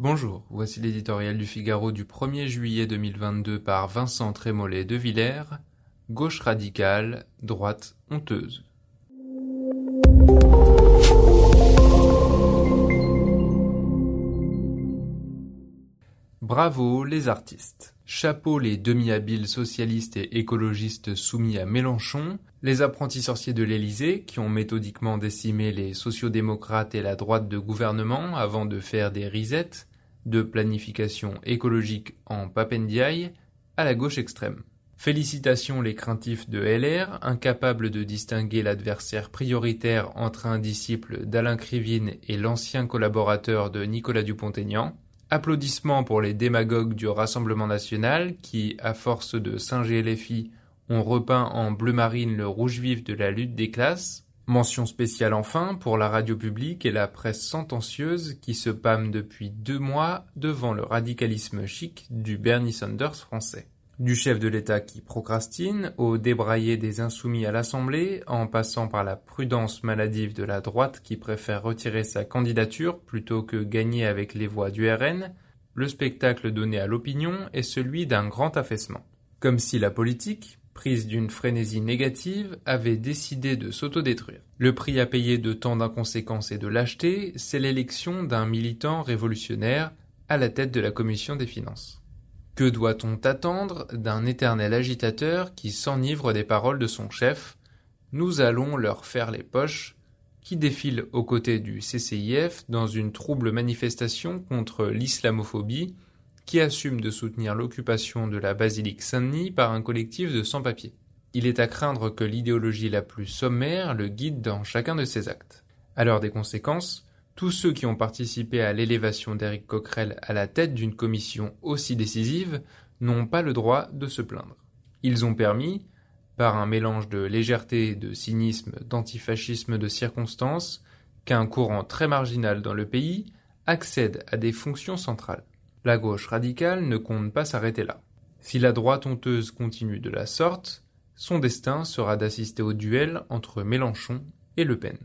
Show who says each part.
Speaker 1: Bonjour, voici l'éditorial du Figaro du 1er juillet 2022 par Vincent Trémollet de Villers, Gauche radicale, droite honteuse. Bravo les artistes. Chapeau les demi-habiles socialistes et écologistes soumis à Mélenchon, les apprentis sorciers de l'Élysée qui ont méthodiquement décimé les sociodémocrates et la droite de gouvernement avant de faire des risettes de planification écologique en papendiaï à la gauche extrême. Félicitations les craintifs de LR, incapables de distinguer l'adversaire prioritaire entre un disciple d'Alain Krivine et l'ancien collaborateur de Nicolas Dupont-Aignan. Applaudissements pour les démagogues du Rassemblement national qui, à force de singer les filles, ont repeint en bleu marine le rouge vif de la lutte des classes. Mention spéciale enfin pour la radio publique et la presse sentencieuse qui se pâment depuis deux mois devant le radicalisme chic du Bernie Sanders français. Du chef de l'État qui procrastine, au débraillé des insoumis à l'Assemblée, en passant par la prudence maladive de la droite qui préfère retirer sa candidature plutôt que gagner avec les voix du RN, le spectacle donné à l'opinion est celui d'un grand affaissement. Comme si la politique, prise d'une frénésie négative, avait décidé de s'autodétruire. Le prix à payer de tant d'inconséquences et de lâcheté, c'est l'élection d'un militant révolutionnaire à la tête de la commission des finances. Que doit-on attendre d'un éternel agitateur qui s'enivre des paroles de son chef? Nous allons leur faire les poches, qui défile aux côtés du CCIF dans une trouble manifestation contre l'islamophobie, qui assume de soutenir l'occupation de la basilique Saint-Denis par un collectif de sans-papiers. Il est à craindre que l'idéologie la plus sommaire le guide dans chacun de ses actes. À l'heure des conséquences, tous ceux qui ont participé à l'élévation d'Éric Coquerel à la tête d'une commission aussi décisive n'ont pas le droit de se plaindre. Ils ont permis, par un mélange de légèreté, de cynisme, d'antifascisme de circonstances, qu'un courant très marginal dans le pays accède à des fonctions centrales. La gauche radicale ne compte pas s'arrêter là. Si la droite honteuse continue de la sorte, son destin sera d'assister au duel entre Mélenchon et Le Pen.